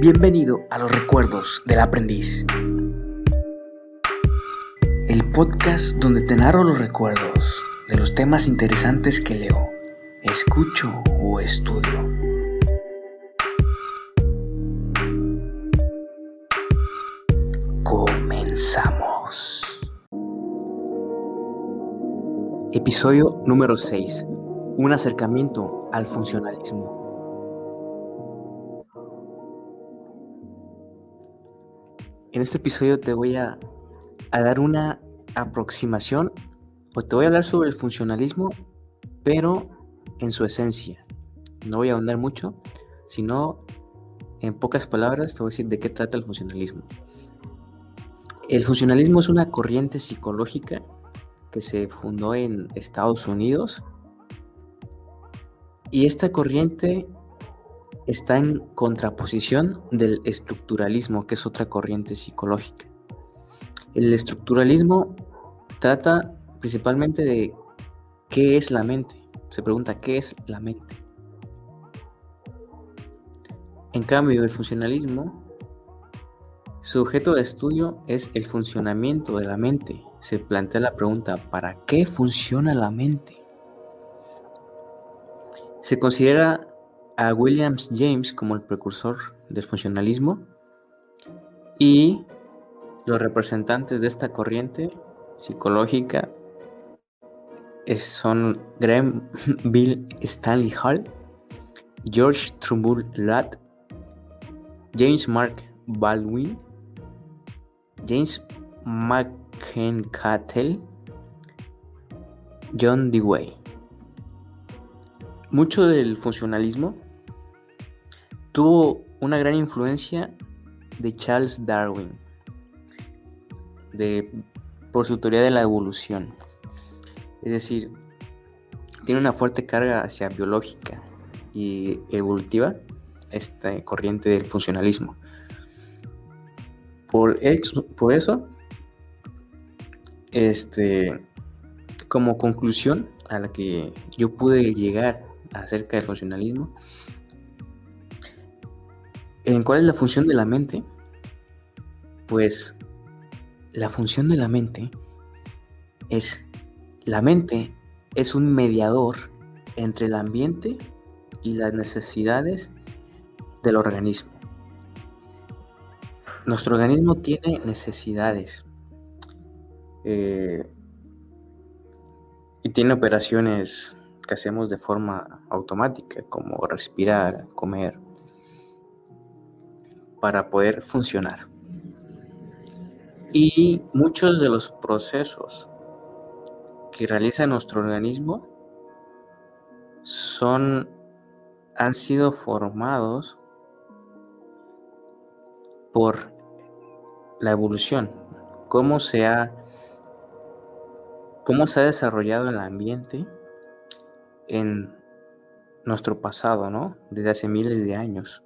Bienvenido a los recuerdos del aprendiz. El podcast donde te narro los recuerdos de los temas interesantes que leo, escucho o estudio. Comenzamos. Episodio número 6. Un acercamiento al funcionalismo. En este episodio te voy a, dar una aproximación o te voy a hablar sobre el funcionalismo, pero en su esencia. No voy a ahondar mucho, sino en pocas palabras te voy a decir de qué trata el funcionalismo. El funcionalismo es una corriente psicológica que se fundó en Estados Unidos y esta corriente está en contraposición del estructuralismo, que es otra corriente psicológica. El estructuralismo trata principalmente de qué es la mente. Se pregunta qué es la mente. En cambio, el funcionalismo, su objeto de estudio es el funcionamiento de la mente. Se plantea la pregunta, ¿para qué funciona la mente? Se considera a Williams James como el precursor del funcionalismo y los representantes de esta corriente psicológica son Graham Bill Stanley Hall, George Trumbull Ladd, James Mark Baldwin, James McEncattle, John Dewey. Mucho del funcionalismo tuvo una gran influencia de Charles Darwin, de, por su teoría de la evolución. Es decir, tiene una fuerte carga hacia biológica y evolutiva esta corriente del funcionalismo. Por, por eso, este, como conclusión a la que yo pude llegar acerca del funcionalismo, ¿En cuál es la función de la mente? Pues la función de la mente es, la mente es un mediador entre el ambiente y las necesidades del organismo. Nuestro organismo tiene necesidades eh, y tiene operaciones que hacemos de forma automática, como respirar, comer, para poder funcionar. Y muchos de los procesos que realiza nuestro organismo son han sido formados por la evolución, cómo se ha cómo se ha desarrollado el ambiente en nuestro pasado, ¿no? Desde hace miles de años.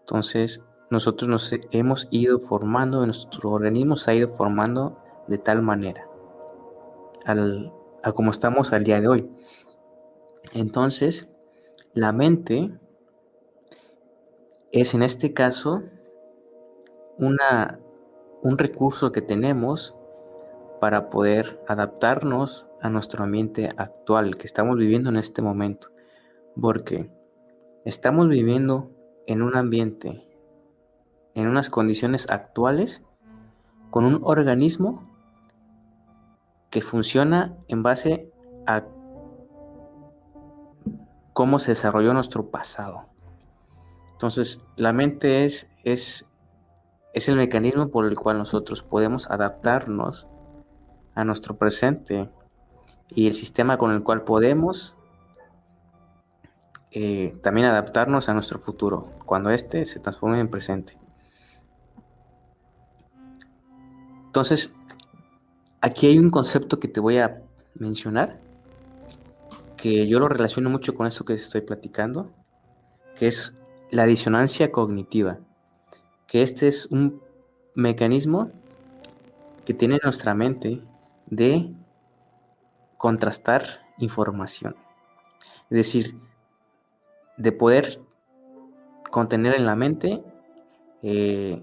Entonces, nosotros nos hemos ido formando, nuestro organismo se ha ido formando de tal manera a como estamos al día de hoy. Entonces, la mente es en este caso una, un recurso que tenemos para poder adaptarnos a nuestro ambiente actual que estamos viviendo en este momento. Porque estamos viviendo en un ambiente en unas condiciones actuales con un organismo que funciona en base a cómo se desarrolló nuestro pasado. Entonces, la mente es, es, es el mecanismo por el cual nosotros podemos adaptarnos a nuestro presente y el sistema con el cual podemos eh, también adaptarnos a nuestro futuro, cuando éste se transforme en presente. Entonces, aquí hay un concepto que te voy a mencionar, que yo lo relaciono mucho con eso que estoy platicando, que es la disonancia cognitiva, que este es un mecanismo que tiene nuestra mente de contrastar información. Es decir, de poder contener en la mente eh,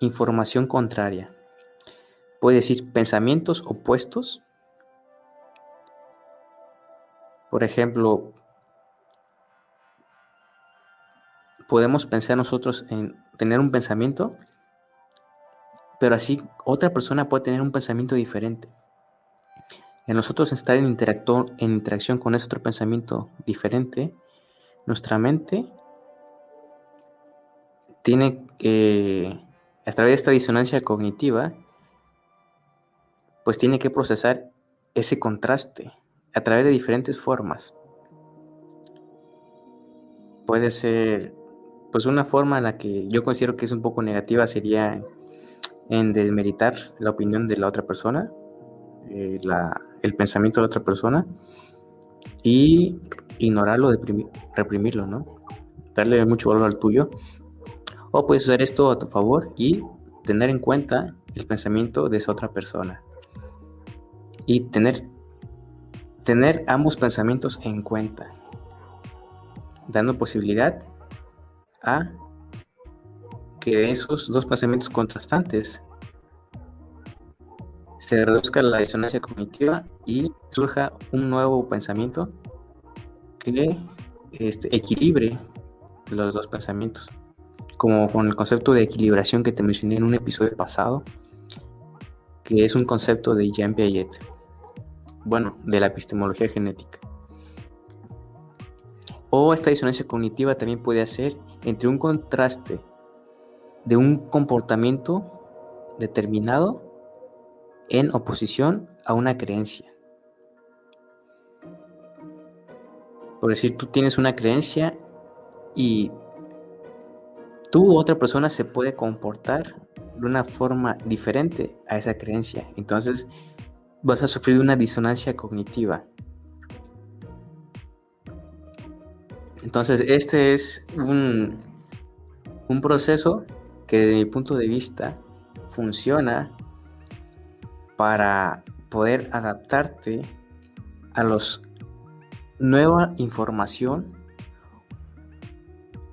información contraria. Puede decir pensamientos opuestos. Por ejemplo, podemos pensar nosotros en tener un pensamiento, pero así otra persona puede tener un pensamiento diferente. En nosotros estar en, en interacción con ese otro pensamiento diferente, nuestra mente tiene, eh, a través de esta disonancia cognitiva, pues tiene que procesar ese contraste a través de diferentes formas. Puede ser, pues una forma en la que yo considero que es un poco negativa sería en desmeritar la opinión de la otra persona, eh, el pensamiento de la otra persona y ignorarlo, reprimirlo, ¿no? Darle mucho valor al tuyo. O puedes usar esto a tu favor y tener en cuenta el pensamiento de esa otra persona. Y tener, tener ambos pensamientos en cuenta, dando posibilidad a que esos dos pensamientos contrastantes se reduzca la disonancia cognitiva y surja un nuevo pensamiento que este, equilibre los dos pensamientos. Como con el concepto de equilibración que te mencioné en un episodio pasado, que es un concepto de Jean Piaget, bueno, de la epistemología genética. O esta disonancia cognitiva también puede hacer entre un contraste de un comportamiento determinado en oposición a una creencia. Por decir, tú tienes una creencia y tú u otra persona se puede comportar de una forma diferente a esa creencia. Entonces vas a sufrir una disonancia cognitiva. Entonces este es un, un proceso que desde mi punto de vista funciona para poder adaptarte a los nueva información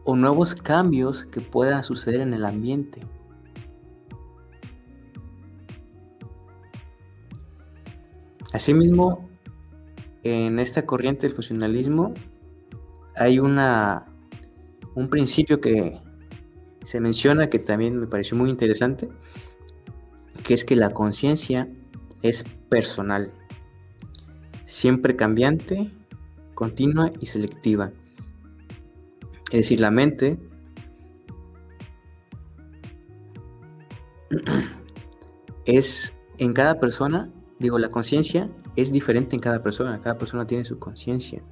o nuevos cambios que puedan suceder en el ambiente. Asimismo, en esta corriente del funcionalismo hay una, un principio que se menciona que también me pareció muy interesante, que es que la conciencia es personal, siempre cambiante, continua y selectiva. Es decir, la mente es en cada persona, digo, la conciencia es diferente en cada persona, cada persona tiene su conciencia.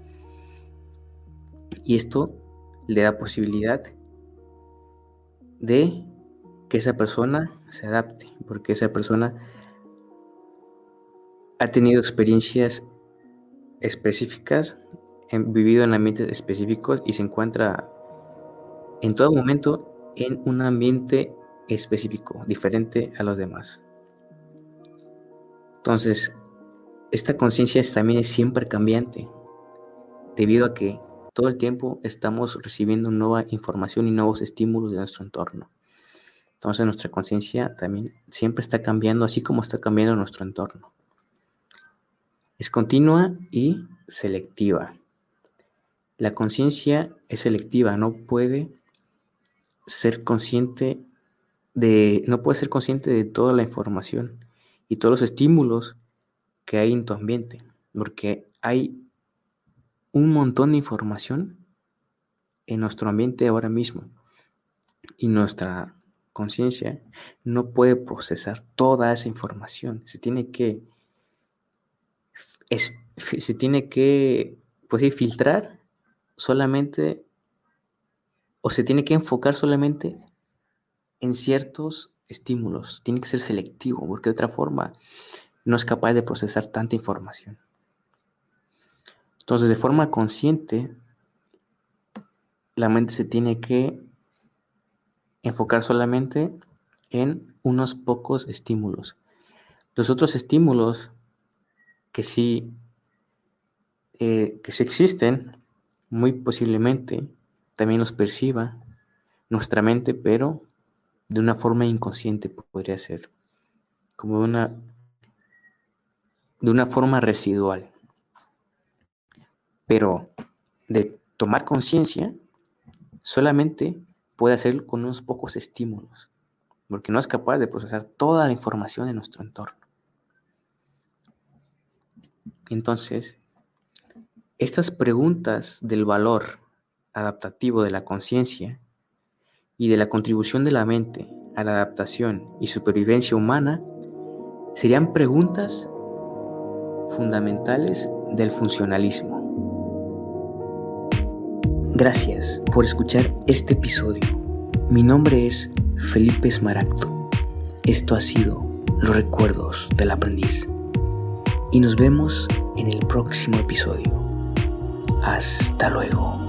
Y esto le da posibilidad de que esa persona se adapte, porque esa persona ha tenido experiencias específicas, vivido en ambientes específicos y se encuentra en todo momento en un ambiente específico, diferente a los demás. Entonces, esta conciencia también es siempre cambiante, debido a que todo el tiempo estamos recibiendo nueva información y nuevos estímulos de nuestro entorno. Entonces nuestra conciencia también siempre está cambiando, así como está cambiando nuestro entorno. Es continua y selectiva. La conciencia es selectiva, no puede ser consciente de, no puede ser consciente de toda la información y todos los estímulos que hay en tu ambiente, porque hay un montón de información en nuestro ambiente ahora mismo y nuestra conciencia no puede procesar toda esa información. Se tiene que, se tiene que pues, filtrar solamente o se tiene que enfocar solamente en ciertos estímulos. Tiene que ser selectivo porque de otra forma no es capaz de procesar tanta información. Entonces, de forma consciente, la mente se tiene que enfocar solamente en unos pocos estímulos. Los otros estímulos que sí, eh, que existen, muy posiblemente también los perciba, nuestra mente, pero de una forma inconsciente podría ser, como de una, de una forma residual. Pero de tomar conciencia, solamente puede hacer con unos pocos estímulos, porque no es capaz de procesar toda la información de nuestro entorno. Entonces, estas preguntas del valor adaptativo de la conciencia y de la contribución de la mente a la adaptación y supervivencia humana serían preguntas fundamentales del funcionalismo. Gracias por escuchar este episodio. Mi nombre es Felipe Smaragdo. Esto ha sido Los Recuerdos del Aprendiz. Y nos vemos en el próximo episodio. Hasta luego.